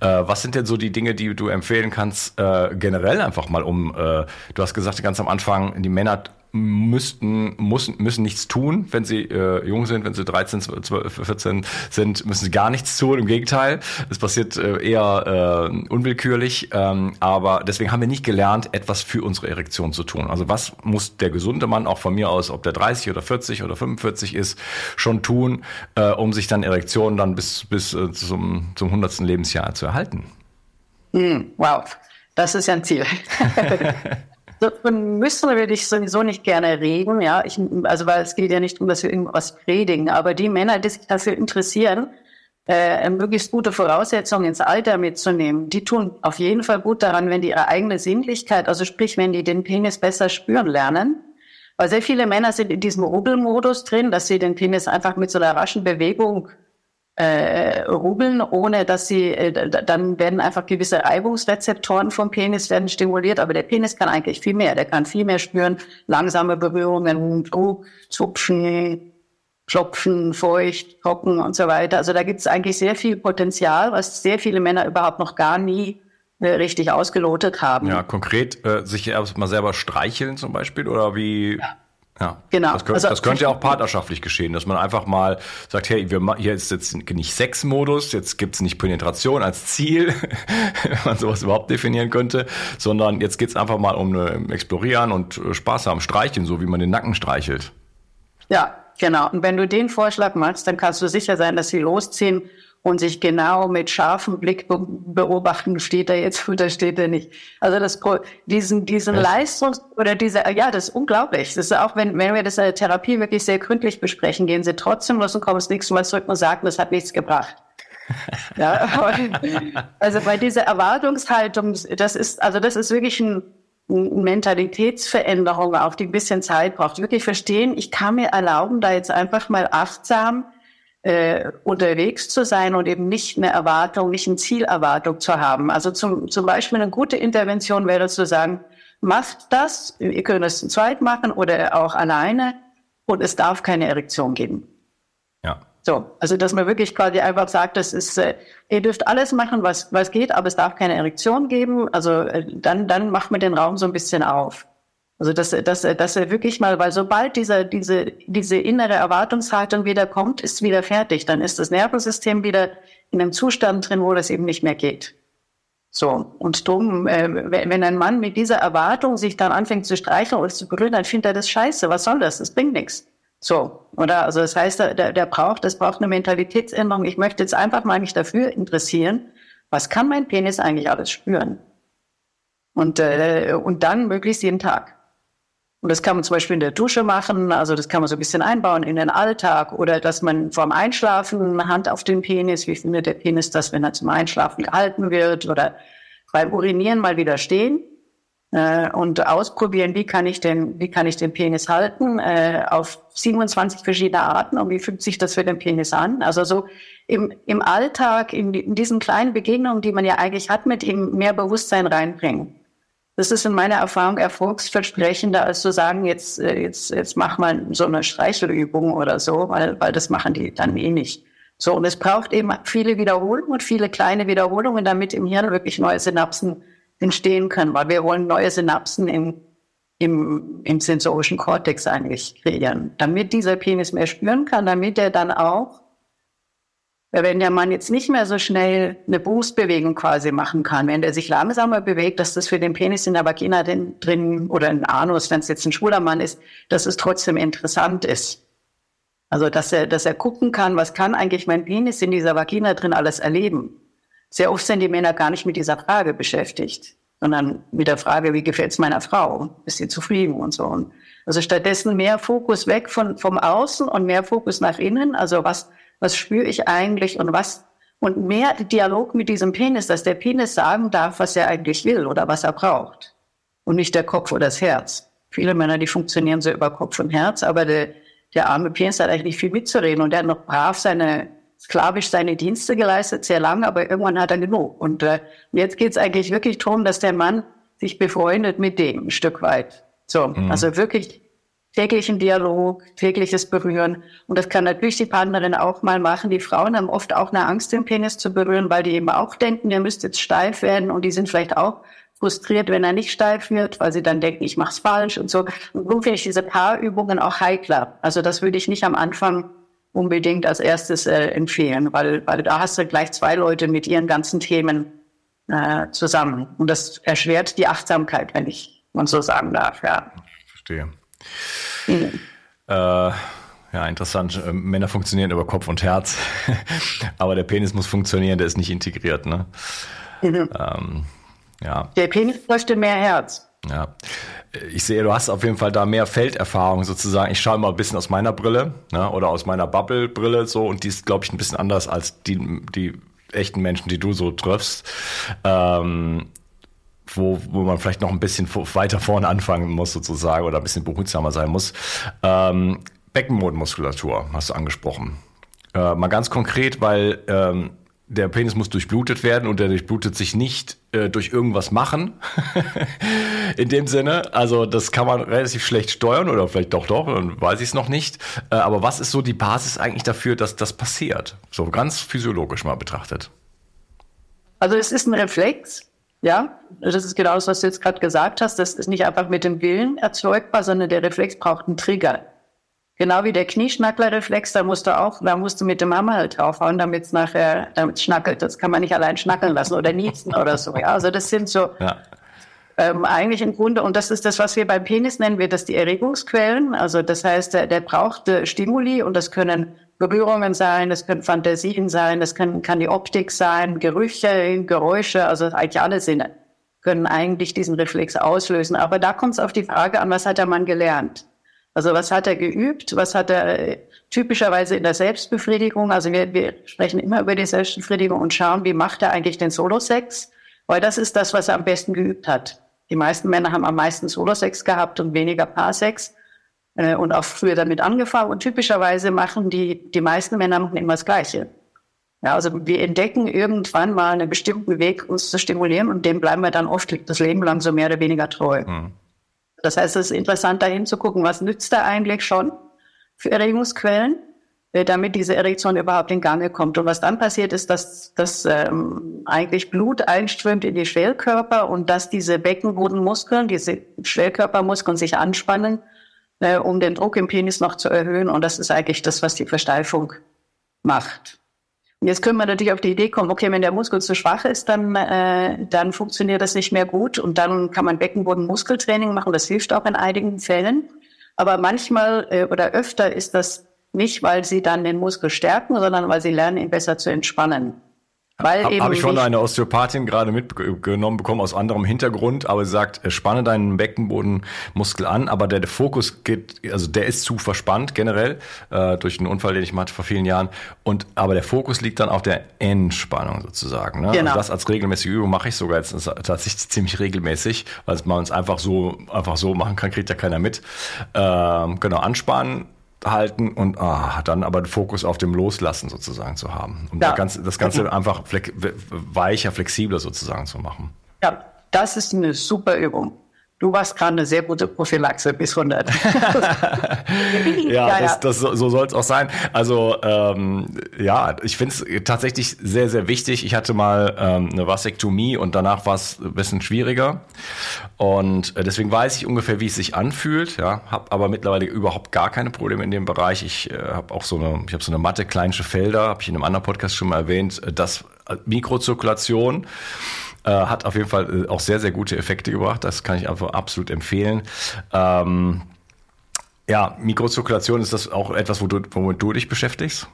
Äh, was sind denn so die Dinge, die du empfehlen kannst, äh, generell einfach mal um, äh, du hast gesagt ganz am Anfang, die Männer müssten, müssen, müssen nichts tun, wenn sie äh, jung sind, wenn sie 13, 12, 14 sind, müssen sie gar nichts tun. Im Gegenteil, es passiert äh, eher äh, unwillkürlich. Ähm, aber deswegen haben wir nicht gelernt, etwas für unsere Erektion zu tun. Also was muss der gesunde Mann auch von mir aus, ob der 30 oder 40 oder 45 ist, schon tun, äh, um sich dann Erektion dann bis, bis äh, zum, zum 100. Lebensjahr zu erhalten? Mm, wow, das ist ja ein Ziel. Davon müssen wir dich sowieso nicht gerne reden, ja. Ich, also, weil es geht ja nicht darum, dass wir irgendwas predigen, aber die Männer, die sich dafür interessieren, äh, möglichst gute Voraussetzungen ins Alter mitzunehmen, die tun auf jeden Fall gut daran, wenn die ihre eigene Sinnlichkeit, also sprich, wenn die den Penis besser spüren lernen. Weil sehr viele Männer sind in diesem Rubbelmodus drin, dass sie den Penis einfach mit so einer raschen Bewegung äh, rubbeln, ohne dass sie, äh, dann werden einfach gewisse Reibungsrezeptoren vom Penis werden stimuliert, aber der Penis kann eigentlich viel mehr. Der kann viel mehr spüren, langsame Berührungen, Druck, Zupfen, Klopfen, feucht, trocken und so weiter. Also da gibt es eigentlich sehr viel Potenzial, was sehr viele Männer überhaupt noch gar nie äh, richtig ausgelotet haben. Ja, konkret äh, sich erstmal selber streicheln zum Beispiel oder wie? Ja. Ja, genau. Das, könnte, also, das könnte ja auch partnerschaftlich geschehen, dass man einfach mal sagt, hey, wir, hier ist jetzt nicht Sexmodus, jetzt gibt's nicht Penetration als Ziel, wenn man sowas überhaupt definieren könnte, sondern jetzt geht's einfach mal um eine Explorieren und Spaß haben, streicheln, so wie man den Nacken streichelt. Ja, genau. Und wenn du den Vorschlag machst, dann kannst du sicher sein, dass sie losziehen und sich genau mit scharfem Blick beobachten, steht er jetzt oder steht er nicht. Also das, diesen, diesen Was? Leistungs- oder diese, ja, das ist unglaublich. Das ist auch, wenn, wenn wir das in der Therapie wirklich sehr gründlich besprechen, gehen sie trotzdem los und kommen das nächste Mal zurück und sagen, das hat nichts gebracht. ja, also bei dieser Erwartungshaltung, das ist, also das ist wirklich ein, Mentalitätsveränderung, auch die ein bisschen Zeit braucht. Wirklich verstehen, ich kann mir erlauben, da jetzt einfach mal achtsam äh, unterwegs zu sein und eben nicht eine Erwartung, nicht eine Zielerwartung zu haben. Also zum, zum Beispiel eine gute Intervention wäre zu sagen, macht das, ihr könnt es zu zweit machen oder auch alleine und es darf keine Erektion geben. Ja. So, also dass man wirklich quasi einfach sagt, das ist, äh, ihr dürft alles machen, was, was geht, aber es darf keine Erektion geben. Also äh, dann, dann macht man den Raum so ein bisschen auf. Also dass, dass, dass er wirklich mal, weil sobald dieser, diese, diese innere Erwartungshaltung wieder kommt, ist wieder fertig. Dann ist das Nervensystem wieder in einem Zustand drin, wo das eben nicht mehr geht. So, und drum, äh, wenn ein Mann mit dieser Erwartung sich dann anfängt zu streicheln oder zu berühren, dann findet er das scheiße. Was soll das? Das bringt nichts. So, oder? Also das heißt, der, der braucht, das braucht eine Mentalitätsänderung. Ich möchte jetzt einfach mal mich dafür interessieren, was kann mein Penis eigentlich alles spüren? Und, äh, und dann möglichst jeden Tag. Und das kann man zum Beispiel in der Dusche machen, also das kann man so ein bisschen einbauen in den Alltag oder dass man vorm Einschlafen Hand auf den Penis, wie findet der Penis das, wenn er zum Einschlafen gehalten wird oder beim Urinieren mal wieder stehen äh, und ausprobieren, wie kann ich den, wie kann ich den Penis halten äh, auf 27 verschiedene Arten und wie fühlt sich das für den Penis an? Also so im, im Alltag, in, in diesen kleinen Begegnungen, die man ja eigentlich hat, mit ihm mehr Bewusstsein reinbringen. Das ist in meiner Erfahrung erfolgsversprechender, als zu sagen, jetzt, äh, jetzt, jetzt mach mal so eine Streichelübung oder so, weil, weil das machen die dann eh nicht. So, und es braucht eben viele Wiederholungen und viele kleine Wiederholungen, damit im Hirn wirklich neue Synapsen entstehen können, weil wir wollen neue Synapsen im, im, im sensorischen Kortex eigentlich kreieren, damit dieser Penis mehr spüren kann, damit er dann auch wenn der Mann jetzt nicht mehr so schnell eine Brustbewegung quasi machen kann, wenn der sich langsamer bewegt, dass das für den Penis in der Vagina drin oder ein Anus, wenn es jetzt ein schwuler Mann ist, dass es trotzdem interessant ist. Also, dass er, dass er gucken kann, was kann eigentlich mein Penis in dieser Vagina drin alles erleben. Sehr oft sind die Männer gar nicht mit dieser Frage beschäftigt, sondern mit der Frage, wie gefällt es meiner Frau? Ist sie zufrieden und so. Also stattdessen mehr Fokus weg von, vom Außen und mehr Fokus nach innen. Also was, was spüre ich eigentlich und was und mehr Dialog mit diesem Penis, dass der Penis sagen darf, was er eigentlich will oder was er braucht und nicht der Kopf oder das Herz. Viele Männer, die funktionieren so über Kopf und Herz, aber der, der arme Penis hat eigentlich nicht viel mitzureden und er hat noch brav seine sklavisch seine Dienste geleistet, sehr lange, aber irgendwann hat er genug. Und äh, jetzt geht es eigentlich wirklich darum, dass der Mann sich befreundet mit dem ein Stück weit. So, mhm. also wirklich täglichen Dialog, tägliches Berühren. Und das kann natürlich die Partnerin auch mal machen. Die Frauen haben oft auch eine Angst, den Penis zu berühren, weil die eben auch denken, der müsste jetzt steif werden und die sind vielleicht auch frustriert, wenn er nicht steif wird, weil sie dann denken, ich mache es falsch und so. Und so finde ich diese Paarübungen auch heikler. Also das würde ich nicht am Anfang unbedingt als erstes äh, empfehlen, weil, weil da hast du gleich zwei Leute mit ihren ganzen Themen äh, zusammen. Und das erschwert die Achtsamkeit, wenn ich man so sagen darf, ja. Verstehe. Mhm. Äh, ja, interessant. Äh, Männer funktionieren über Kopf und Herz, aber der Penis muss funktionieren, der ist nicht integriert, ne? Mhm. Ähm, ja. Der Penis bräuchte mehr Herz. Ja, ich sehe, du hast auf jeden Fall da mehr Felderfahrung sozusagen. Ich schaue mal ein bisschen aus meiner Brille ne, oder aus meiner Bubble-Brille so und die ist, glaube ich, ein bisschen anders als die, die echten Menschen, die du so triffst. Ähm, wo, wo man vielleicht noch ein bisschen weiter vorne anfangen muss sozusagen oder ein bisschen behutsamer sein muss. Ähm, Beckenbodenmuskulatur hast du angesprochen. Äh, mal ganz konkret, weil ähm, der Penis muss durchblutet werden und der durchblutet sich nicht äh, durch irgendwas machen. In dem Sinne, also das kann man relativ schlecht steuern oder vielleicht doch doch, dann weiß ich es noch nicht. Äh, aber was ist so die Basis eigentlich dafür, dass das passiert? So ganz physiologisch mal betrachtet. Also es ist ein Reflex, ja. Das ist genau das, was du jetzt gerade gesagt hast. Das ist nicht einfach mit dem Willen erzeugbar, sondern der Reflex braucht einen Trigger. Genau wie der Knieschnackler-Reflex, da musst du auch, da musst du mit dem Hammer halt draufhauen, damit es nachher, damit schnackelt. Das kann man nicht allein schnackeln lassen oder niesen oder so. Ja, also das sind so ja. ähm, eigentlich im Grunde, und das ist das, was wir beim Penis nennen, wir das die Erregungsquellen. Also das heißt, der, der braucht äh, Stimuli und das können Berührungen sein, das können Fantasien sein, das kann, kann die Optik sein, Gerüche, Geräusche, also eigentlich alle Sinne können eigentlich diesen Reflex auslösen. Aber da kommt es auf die Frage an, was hat der Mann gelernt? Also was hat er geübt? Was hat er äh, typischerweise in der Selbstbefriedigung? Also wir, wir sprechen immer über die Selbstbefriedigung und schauen, wie macht er eigentlich den Solo-Sex? Weil das ist das, was er am besten geübt hat. Die meisten Männer haben am meisten Solo-Sex gehabt und weniger Paarsex und auch früher damit angefangen. Und typischerweise machen die, die meisten Männer machen immer das Gleiche. Ja, also wir entdecken irgendwann mal einen bestimmten Weg, uns zu stimulieren und dem bleiben wir dann oft das Leben lang so mehr oder weniger treu. Mhm. Das heißt, es ist interessant, da hinzugucken, was nützt da eigentlich schon für Erregungsquellen, äh, damit diese Erektion überhaupt in Gange kommt. Und was dann passiert ist, dass, dass ähm, eigentlich Blut einströmt in die Schwellkörper und dass diese Beckenbodenmuskeln, diese Schwellkörpermuskeln sich anspannen, äh, um den Druck im Penis noch zu erhöhen. Und das ist eigentlich das, was die Versteifung macht. Und jetzt können wir natürlich auf die Idee kommen, okay, wenn der Muskel zu schwach ist, dann, äh, dann funktioniert das nicht mehr gut und dann kann man Beckenboden-Muskeltraining machen. Das hilft auch in einigen Fällen. Aber manchmal äh, oder öfter ist das nicht, weil sie dann den Muskel stärken, sondern weil sie lernen, ihn besser zu entspannen. Weil Habe hab ich von einer Osteopathin gerade mitgenommen bekommen aus anderem Hintergrund, aber sie sagt, äh, spanne deinen Beckenbodenmuskel an, aber der, der Fokus geht, also der ist zu verspannt generell äh, durch einen Unfall, den ich hatte vor vielen Jahren. Und aber der Fokus liegt dann auf der Entspannung sozusagen. Ne? Genau. Also das als regelmäßige Übung mache ich sogar jetzt tatsächlich ziemlich regelmäßig, weil man es einfach so einfach so machen kann, kriegt ja keiner mit. Ähm, genau, anspannen halten und ah, dann aber den Fokus auf dem Loslassen sozusagen zu haben. Um ja. das Ganze, das Ganze mhm. einfach flex weicher, flexibler sozusagen zu machen. Ja, das ist eine super Übung. Du warst gerade eine sehr gute Prophylaxe bis 100. ja, ja, das, das, so soll es auch sein. Also ähm, ja, ich finde es tatsächlich sehr, sehr wichtig. Ich hatte mal ähm, eine Vasektomie und danach war es ein bisschen schwieriger. Und äh, deswegen weiß ich ungefähr, wie es sich anfühlt. Ja, habe aber mittlerweile überhaupt gar keine Probleme in dem Bereich. Ich äh, habe auch so eine, ich habe so eine matte kleinische Felder, habe ich in einem anderen Podcast schon mal erwähnt. Äh, das äh, Mikrozirkulation äh, hat auf jeden Fall äh, auch sehr, sehr gute Effekte gebracht. Das kann ich einfach absolut empfehlen. Ähm, ja, Mikrozirkulation, ist das auch etwas, wo du, womit du dich beschäftigst?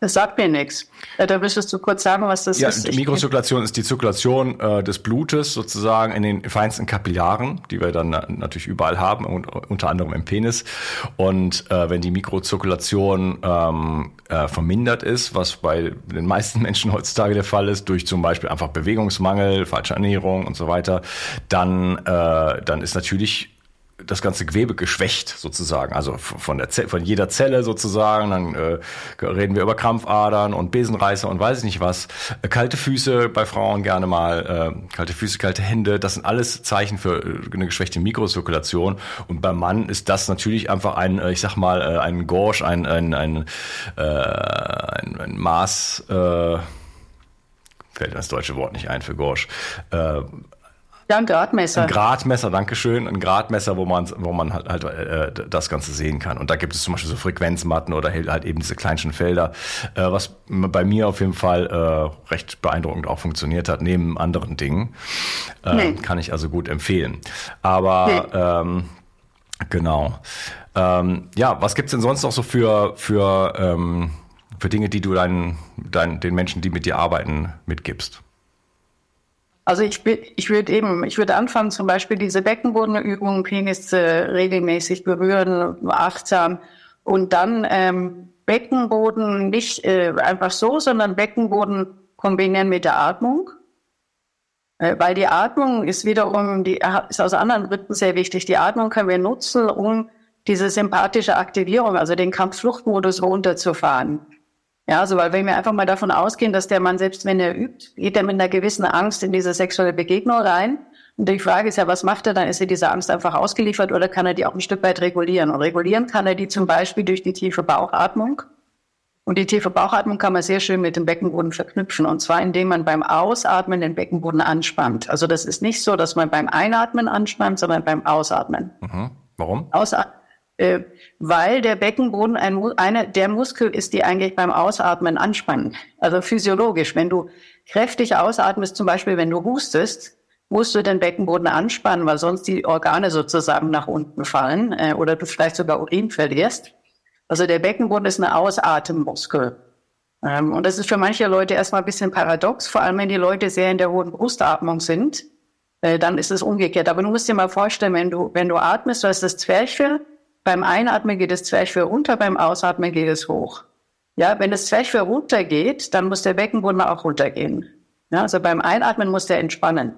Das sagt mir nichts. Äh, da müsstest du kurz sagen, was das ja, ist. Die Mikrozirkulation ist die Zirkulation äh, des Blutes sozusagen in den feinsten Kapillaren, die wir dann natürlich überall haben, und, unter anderem im Penis. Und äh, wenn die Mikrozirkulation ähm, äh, vermindert ist, was bei den meisten Menschen heutzutage der Fall ist, durch zum Beispiel einfach Bewegungsmangel, falsche Ernährung und so weiter, dann, äh, dann ist natürlich das ganze Gewebe geschwächt sozusagen, also von der Zelle, von jeder Zelle sozusagen. Dann äh, reden wir über Krampfadern und Besenreißer und weiß ich nicht was. Äh, kalte Füße bei Frauen gerne mal, äh, kalte Füße, kalte Hände. Das sind alles Zeichen für äh, eine geschwächte Mikrozirkulation. Und beim Mann ist das natürlich einfach ein, äh, ich sag mal, ein Gorsch, ein ein ein, äh, ein, ein Maß. Äh, fällt das deutsche Wort nicht ein für Gorsch. Äh, Ja, ein Gradmesser. Ein Gradmesser, Dankeschön. Ein Gradmesser, wo man, wo man halt, halt äh, das Ganze sehen kann. Und da gibt es zum Beispiel so Frequenzmatten oder halt eben diese kleinsten Felder, äh, was bei mir auf jeden Fall äh, recht beeindruckend auch funktioniert hat, neben anderen Dingen. Äh, nee. Kann ich also gut empfehlen. Aber nee. ähm, genau. Ähm, ja, was gibt's denn sonst noch so für, für, ähm, für Dinge, die du deinen, deinen, den Menschen, die mit dir arbeiten, mitgibst? Also ich, ich würde eben, ich würde anfangen, zum Beispiel diese Beckenbodenübungen, Penis regelmäßig berühren, achtsam und dann ähm, Beckenboden nicht äh, einfach so, sondern Beckenboden kombinieren mit der Atmung. Äh, weil die Atmung ist wiederum, die ist aus anderen Gründen sehr wichtig. Die Atmung können wir nutzen, um diese sympathische Aktivierung, also den Kampffluchtmodus runterzufahren. Ja, also weil wenn wir einfach mal davon ausgehen, dass der Mann selbst wenn er übt, geht er mit einer gewissen Angst in diese sexuelle Begegnung rein. Und die Frage ist ja, was macht er dann? Ist er dieser Angst einfach ausgeliefert oder kann er die auch ein Stück weit regulieren? Und regulieren kann er die zum Beispiel durch die tiefe Bauchatmung. Und die tiefe Bauchatmung kann man sehr schön mit dem Beckenboden verknüpfen. Und zwar, indem man beim Ausatmen den Beckenboden anspannt. Also das ist nicht so, dass man beim Einatmen anspannt, sondern beim Ausatmen. Mhm. Warum? Ausatmen weil der Beckenboden ein, einer der Muskel ist, die eigentlich beim Ausatmen anspannen. Also physiologisch. Wenn du kräftig ausatmest, zum Beispiel wenn du hustest, musst du den Beckenboden anspannen, weil sonst die Organe sozusagen nach unten fallen äh, oder du vielleicht sogar Urin verlierst. Also der Beckenboden ist eine Ausatemmuskel. Ähm, und das ist für manche Leute erstmal ein bisschen paradox, vor allem wenn die Leute sehr in der hohen Brustatmung sind. Äh, dann ist es umgekehrt. Aber du musst dir mal vorstellen, wenn du, wenn du atmest, du hast das Zwerchfell, beim Einatmen geht das Zwerchfell runter, beim Ausatmen geht es hoch. Ja, wenn das Zwerchfell runtergeht, dann muss der Beckenboden auch runtergehen. Ja, also beim Einatmen muss der entspannen.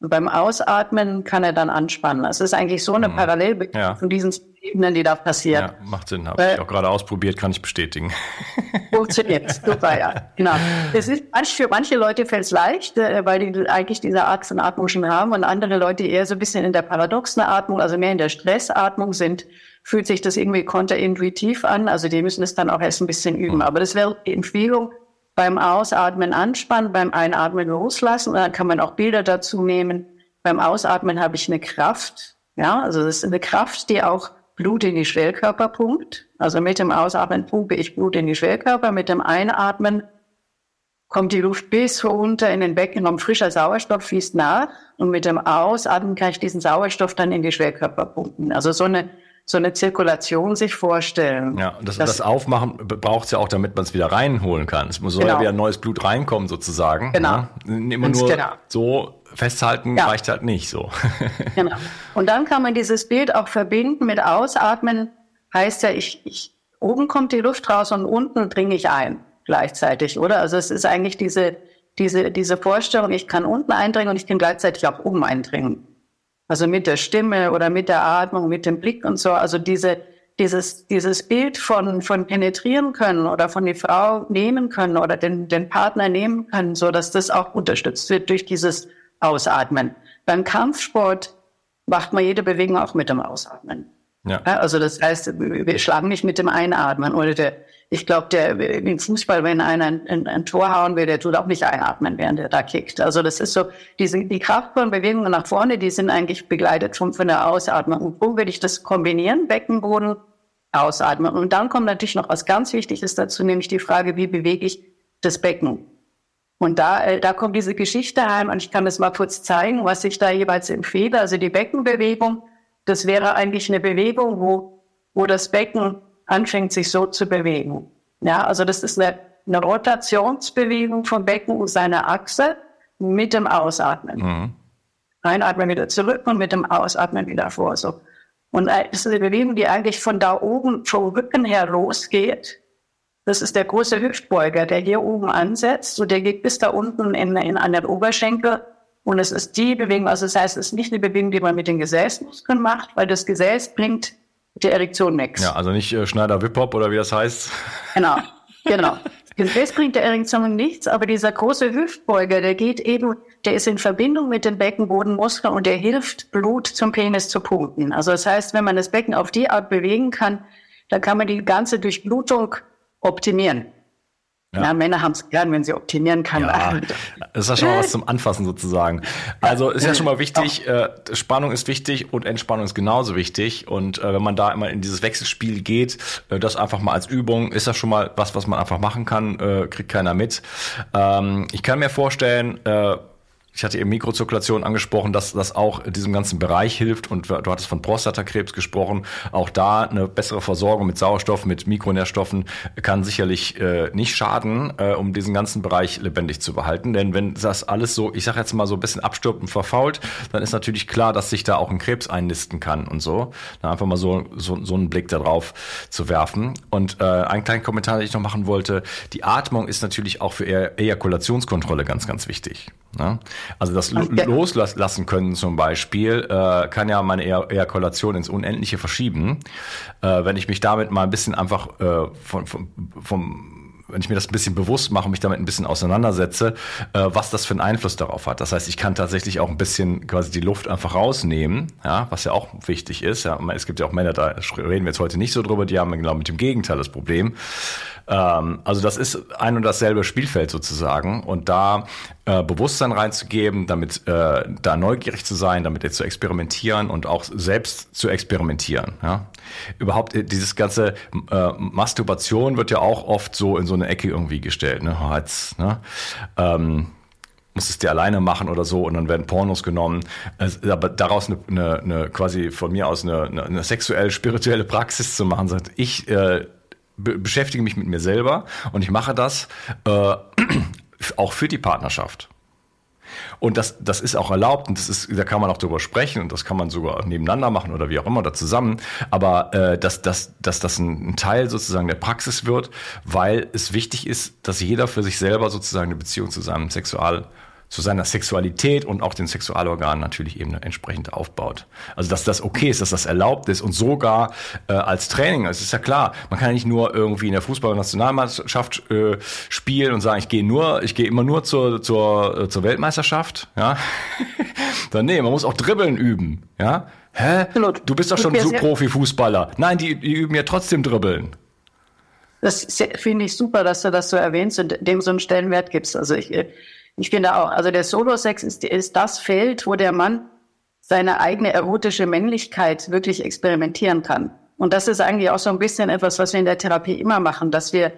Und beim Ausatmen kann er dann anspannen. Es ist eigentlich so eine mhm. Parallelbewegung ja. von diesen Ebenen, die da passieren. Ja, macht Sinn. Habe ich auch gerade ausprobiert, kann ich bestätigen. Funktioniert. Super, ja. Genau. Es ist, für manche Leute fällt es leicht, äh, weil die eigentlich diese Art von Atmung schon haben und andere Leute eher so ein bisschen in der paradoxen Atmung, also mehr in der Stressatmung sind, fühlt sich das irgendwie konterintuitiv an. Also die müssen es dann auch erst ein bisschen üben. Mhm. Aber das wäre die Empfehlung, beim Ausatmen anspannen, beim Einatmen loslassen. Und dann kann man auch Bilder dazu nehmen. Beim Ausatmen habe ich eine Kraft. Ja, also das ist eine Kraft, die auch Blut in die Schwellkörper pumpt. Also mit dem Ausatmen pumpe ich Blut in die Schwellkörper. Mit dem Einatmen kommt die Luft bis runter in den Beckenraum. Frischer Sauerstoff fließt nach. Und mit dem Ausatmen kann ich diesen Sauerstoff dann in die Schwellkörper pumpen. Also so eine so eine Zirkulation sich vorstellen. Ja, und das, das, das Aufmachen braucht es ja auch, damit man es wieder reinholen kann. Es muss genau. ja wieder neues Blut reinkommen sozusagen. Genau. Ne? Immer nur genau. so festhalten ja. reicht halt nicht so. genau. Und dann kann man dieses Bild auch verbinden mit Ausatmen. Heißt ja, ich, ich oben kommt die Luft raus und unten dringe ich ein gleichzeitig, oder? Also es ist eigentlich diese diese diese Vorstellung, ich kann unten eindringen und ich kann gleichzeitig auch oben eindringen. Also mit der Stimme oder mit der Atmung, mit dem Blick und so. Also diese, dieses, dieses Bild von, von penetrieren können oder von die Frau nehmen können oder den, den Partner nehmen können, so dass das auch unterstützt wird durch dieses Ausatmen. Beim Kampfsport macht man jede Bewegung auch mit dem Ausatmen. Ja. Also das heißt, wir schlagen nicht mit dem Einatmen oder der, ich glaube, der im Fußball, wenn einer ein, ein, ein, Tor hauen will, der tut auch nicht einatmen, während er da kickt. Also das ist so, diese, die kraftvollen Bewegungen nach vorne, die sind eigentlich begleitet von, von der Ausatmung. Und wo würde ich das kombinieren? Beckenboden, Ausatmen. Und dann kommt natürlich noch was ganz Wichtiges dazu, nämlich die Frage, wie bewege ich das Becken? Und da, äh, da kommt diese Geschichte heim und ich kann das mal kurz zeigen, was ich da jeweils empfehle. Also die Beckenbewegung, das wäre eigentlich eine Bewegung, wo, wo das Becken anfängt, sich so zu bewegen. Ja, also das ist eine, eine Rotationsbewegung vom Becken und seiner Achse mit dem Ausatmen. Mhm. Einatmen wieder zurück und mit dem Ausatmen wieder vor. So. Und das ist eine Bewegung, die eigentlich von da oben vom Rücken her losgeht. Das ist der große Hüftbeuger, der hier oben ansetzt. Und der geht bis da unten in, in an den Oberschenkel. Und es ist die Bewegung, also das heißt, es ist nicht eine Bewegung, die man mit den Gesäßmuskeln macht, weil das Gesäß bringt der Erektion nichts. Ja, also nicht äh, Schneider-Wip-Hop oder wie das heißt. Genau, genau. Das bringt der Erektion nichts, aber dieser große Hüftbeuger, der geht eben, der ist in Verbindung mit den Beckenbodenmuskeln und der hilft, Blut zum Penis zu pumpen. Also das heißt, wenn man das Becken auf die Art bewegen kann, dann kann man die ganze Durchblutung optimieren. Ja. ja Männer haben es gern, wenn sie optimieren kann. Ja, das ist ja schon mal was zum Anfassen sozusagen. Also ist ja schon mal wichtig, äh, Spannung ist wichtig und Entspannung ist genauso wichtig. Und äh, wenn man da immer in dieses Wechselspiel geht, äh, das einfach mal als Übung, ist das schon mal was, was man einfach machen kann, äh, kriegt keiner mit. Ähm, ich kann mir vorstellen, äh, ich hatte eben Mikrozirkulation angesprochen, dass das auch diesem ganzen Bereich hilft und du hattest von Prostatakrebs gesprochen. Auch da eine bessere Versorgung mit Sauerstoff, mit Mikronährstoffen kann sicherlich äh, nicht schaden, äh, um diesen ganzen Bereich lebendig zu behalten. Denn wenn das alles so, ich sage jetzt mal so ein bisschen abstirbt und verfault, dann ist natürlich klar, dass sich da auch ein Krebs einnisten kann und so. Dann einfach mal so, so, so einen Blick darauf zu werfen. Und äh, einen kleinen Kommentar, den ich noch machen wollte. Die Atmung ist natürlich auch für Ejakulationskontrolle ganz, ganz wichtig. Ne? Also das okay. Loslassen können zum Beispiel äh, kann ja meine Ejakulation ins Unendliche verschieben. Äh, wenn ich mich damit mal ein bisschen einfach äh, von, von, vom wenn ich mir das ein bisschen bewusst mache und mich damit ein bisschen auseinandersetze, äh, was das für einen Einfluss darauf hat. Das heißt, ich kann tatsächlich auch ein bisschen quasi die Luft einfach rausnehmen, ja, was ja auch wichtig ist. Ja, es gibt ja auch Männer, da reden wir jetzt heute nicht so drüber, die haben genau mit dem Gegenteil das Problem. Ähm, also das ist ein und dasselbe Spielfeld sozusagen. Und da äh, Bewusstsein reinzugeben, damit äh, da neugierig zu sein, damit zu experimentieren und auch selbst zu experimentieren. Ja? Überhaupt äh, dieses ganze äh, Masturbation wird ja auch oft so in so eine Ecke irgendwie gestellt. Ne? Als, ne? Ähm, muss es dir alleine machen oder so und dann werden Pornos genommen. Aber daraus eine, eine, eine quasi von mir aus eine, eine, eine sexuell spirituelle Praxis zu machen, sagt ich äh, beschäftige mich mit mir selber und ich mache das äh, auch für die Partnerschaft. Und das, das ist auch erlaubt und das ist, da kann man auch drüber sprechen und das kann man sogar nebeneinander machen oder wie auch immer oder zusammen. Aber äh, dass, dass, dass das ein Teil sozusagen der Praxis wird, weil es wichtig ist, dass jeder für sich selber sozusagen eine Beziehung zu seinem Sexual zu seiner Sexualität und auch den Sexualorganen natürlich eben entsprechend aufbaut. Also dass das okay ist, dass das erlaubt ist und sogar äh, als Training. Es ist ja klar, man kann ja nicht nur irgendwie in der Fußballnationalmannschaft äh, spielen und sagen, ich gehe nur, ich gehe immer nur zur zur äh, zur Weltmeisterschaft, ja. Dann nee, man muss auch dribbeln üben, ja. Hä? Du bist doch schon so Profi-Fußballer. Nein, die, die üben ja trotzdem dribbeln. Das finde ich super, dass du das so erwähnst und dem so einen Stellenwert gibst. Also ich, äh, ich finde auch, also der Solo-Sex ist, ist das Feld, wo der Mann seine eigene erotische Männlichkeit wirklich experimentieren kann. Und das ist eigentlich auch so ein bisschen etwas, was wir in der Therapie immer machen, dass wir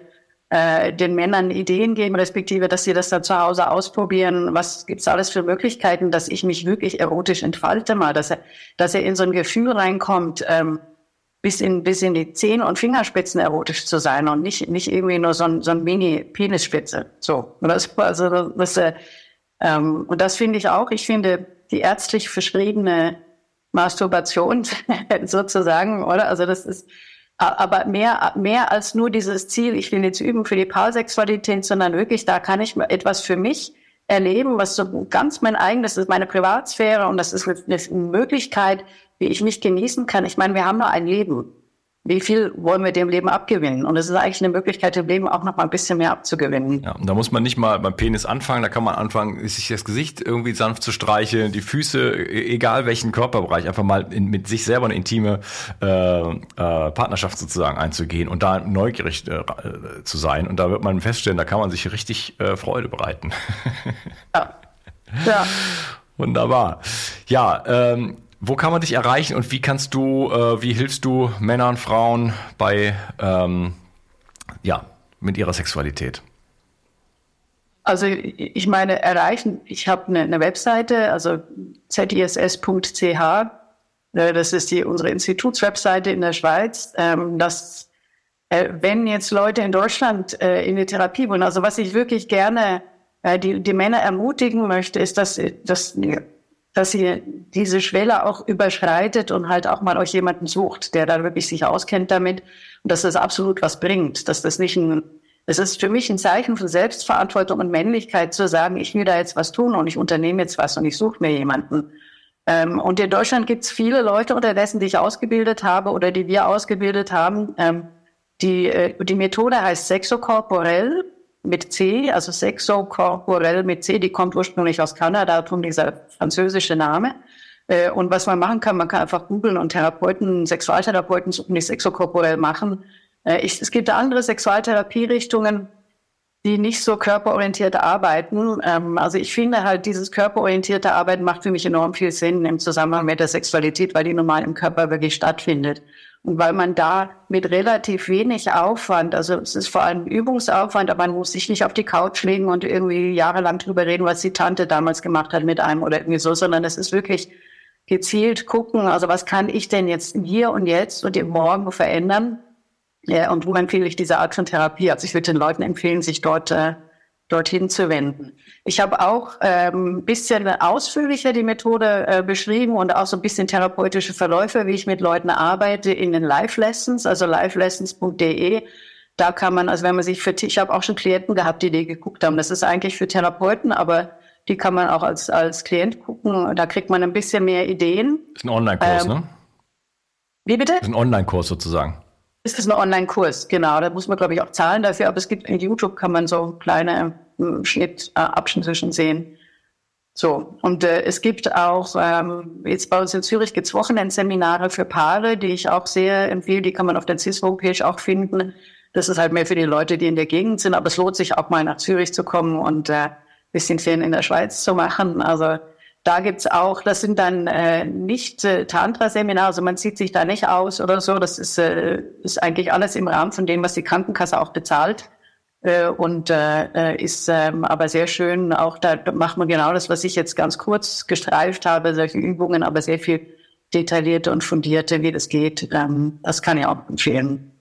äh, den Männern Ideen geben, respektive, dass sie das dann zu Hause ausprobieren. Was gibt's alles für Möglichkeiten, dass ich mich wirklich erotisch entfalte mal, dass er, dass er in so ein Gefühl reinkommt, ähm, bis in, bis in die Zehen und Fingerspitzen erotisch zu sein und nicht, nicht irgendwie nur so ein, so ein Mini-Penisspitze. So. Das, also, das, äh, ähm, und das finde ich auch. Ich finde die ärztlich verschriebene Masturbation sozusagen, oder? Also das ist, aber mehr, mehr als nur dieses Ziel, ich will jetzt üben für die Paarsexualität, sondern wirklich, da kann ich etwas für mich erleben, was so ganz mein eigenes, das ist meine Privatsphäre und das ist eine Möglichkeit, wie ich mich genießen kann. Ich meine, wir haben nur ein Leben. Wie viel wollen wir dem Leben abgewinnen? Und es ist eigentlich eine Möglichkeit, dem Leben auch noch mal ein bisschen mehr abzugewinnen. Ja, und da muss man nicht mal beim Penis anfangen, da kann man anfangen, sich das Gesicht irgendwie sanft zu streicheln, die Füße, e-, egal welchen Körperbereich, einfach mal in, mit sich selber eine intime äh, äh, Partnerschaft sozusagen einzugehen und da neugierig äh, zu sein. Und da wird man feststellen, da kann man sich richtig äh, Freude bereiten. ja. ja. Wunderbar. Ja, ähm, wo kann man dich erreichen und wie kannst du, äh, wie hilfst du Männern, Frauen bei, ähm, ja, mit ihrer Sexualität? Also ich meine, erreichen, ich habe eine, eine, Webseite, also ziss.ch, das ist die, unsere Institutswebseite in der Schweiz. Ähm, das, äh, wenn jetzt Leute in Deutschland äh, in die Therapie wollen, also was ich wirklich gerne äh, die, die Männer ermutigen möchte, ist, dass, dass dass ihr diese Schwelle auch überschreitet und halt auch mal euch jemanden sucht, der da wirklich sich auskennt damit und dass das absolut was bringt, dass das nicht ein, es ist für mich ein Zeichen von Selbstverantwortung und Männlichkeit zu sagen, ich will da jetzt was tun und ich unternehme jetzt was und ich suche mir jemanden. Ähm, und in Deutschland gibt es viele Leute unterdessen, die ich ausgebildet habe oder die wir ausgebildet haben. Ähm, die, äh, die Methode heißt Sexokorporell mit C, also Sexo Corporel mit C, die kommt ursprünglich aus Kanada, darum dieser französische Name. Äh, und was man machen kann, man kann einfach googeln und Therapeuten, Sexualtherapeuten suchen, die Sexokorporell machen. Äh, ich, es gibt andere Sexualtherapierichtungen, die nicht so körperorientiert arbeiten. Ähm, also ich finde halt, dieses körperorientierte Arbeiten macht für mich enorm viel Sinn im Zusammenhang mit der Sexualität, weil die normal im Körper wirklich stattfindet. Und weil man da mit relativ wenig Aufwand, also es ist vor allem Übungsaufwand, aber man muss sich nicht auf die Couch legen und irgendwie jahrelang drüber reden, was die Tante damals gemacht hat mit einem oder irgendwie so, sondern es ist wirklich gezielt gucken, also was kann ich denn jetzt hier und jetzt und im Morgen verändern? Ja, und wo empfehle ich diese Art von Therapie? Also ich würde den Leuten empfehlen, sich dort äh, dorthin zu wenden. Ich habe auch ähm, ein bisschen ausführlicher die Methode äh, beschrieben und auch so ein bisschen therapeutische Verläufe, wie ich mit Leuten arbeite in den Live-Lessons, also livelessons.de. Da kann man, also wenn man sich für, ich habe auch schon Klienten gehabt, die die geguckt haben. Das ist eigentlich für Therapeuten, aber die kann man auch als, als Klient gucken. Da kriegt man ein bisschen mehr Ideen. Das ist ein Online-Kurs, ähm, ne? Wie bitte? Das ist ein Online-Kurs sozusagen. Ist das ein Online-Kurs? Genau, da muss man, glaube ich, auch zahlen dafür. Aber es gibt in YouTube kann man so kleine äh, Schnittabschnitte schon sehen. So, und äh, es gibt auch, ähm, jetzt bei uns in Zürich gibt es Wochenendseminare für Paare, die ich auch sehr empfehle. Die kann man auf der CIS-Homepage auch finden. Das ist halt mehr für die Leute, die in der Gegend sind. Aber es lohnt sich auch mal nach Zürich zu kommen und äh, bisschen Ferien in der Schweiz zu machen. Also da gibt's auch, das sind dann äh, nicht äh, Tantra-Seminare, also man zieht sich da nicht aus oder so. Das ist, äh, ist eigentlich alles im Rahmen von dem, was die Krankenkasse auch bezahlt. Äh, und äh, äh ist ähm, aber sehr schön, auch da macht man genau das, was ich jetzt ganz kurz gestreift habe, solche Übungen, aber sehr viel detaillierte und fundierte, wie das geht. Ähm, das kann ich auch empfehlen.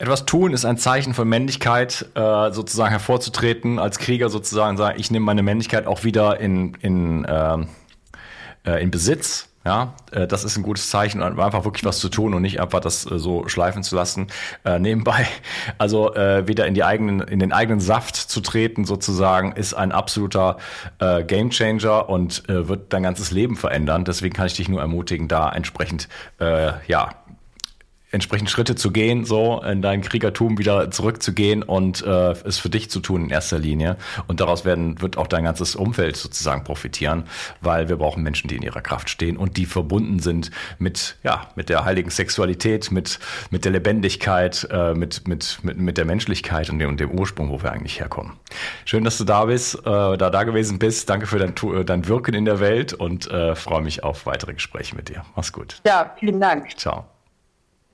Etwas tun ist ein Zeichen von Männlichkeit, äh, sozusagen hervorzutreten, als Krieger sozusagen sagen, ich nehme meine Männlichkeit auch wieder in, in, äh, äh, in Besitz. Ja, äh, das ist ein gutes Zeichen, einfach wirklich was zu tun und nicht einfach das äh, so schleifen zu lassen. Äh, nebenbei, also äh, wieder in die eigenen, in den eigenen Saft zu treten, sozusagen, ist ein absoluter äh, Gamechanger und äh, wird dein ganzes Leben verändern. Deswegen kann ich dich nur ermutigen, da entsprechend ja entsprechend Schritte zu gehen, so in dein Kriegertum wieder zurückzugehen und äh, es für dich zu tun in erster Linie. Und daraus werden, wird auch dein ganzes Umfeld sozusagen profitieren, weil wir brauchen Menschen, die in ihrer Kraft stehen und die verbunden sind mit, ja, mit der heiligen Sexualität, mit, mit der Lebendigkeit, äh, mit, mit, mit, mit der Menschlichkeit und dem, und dem Ursprung, wo wir eigentlich herkommen. Schön, dass du da bist, äh, da da gewesen bist. Danke für dein, dein Wirken in der Welt und äh, freue mich auf weitere Gespräche mit dir. Mach's gut. Ja, vielen Dank. Ciao.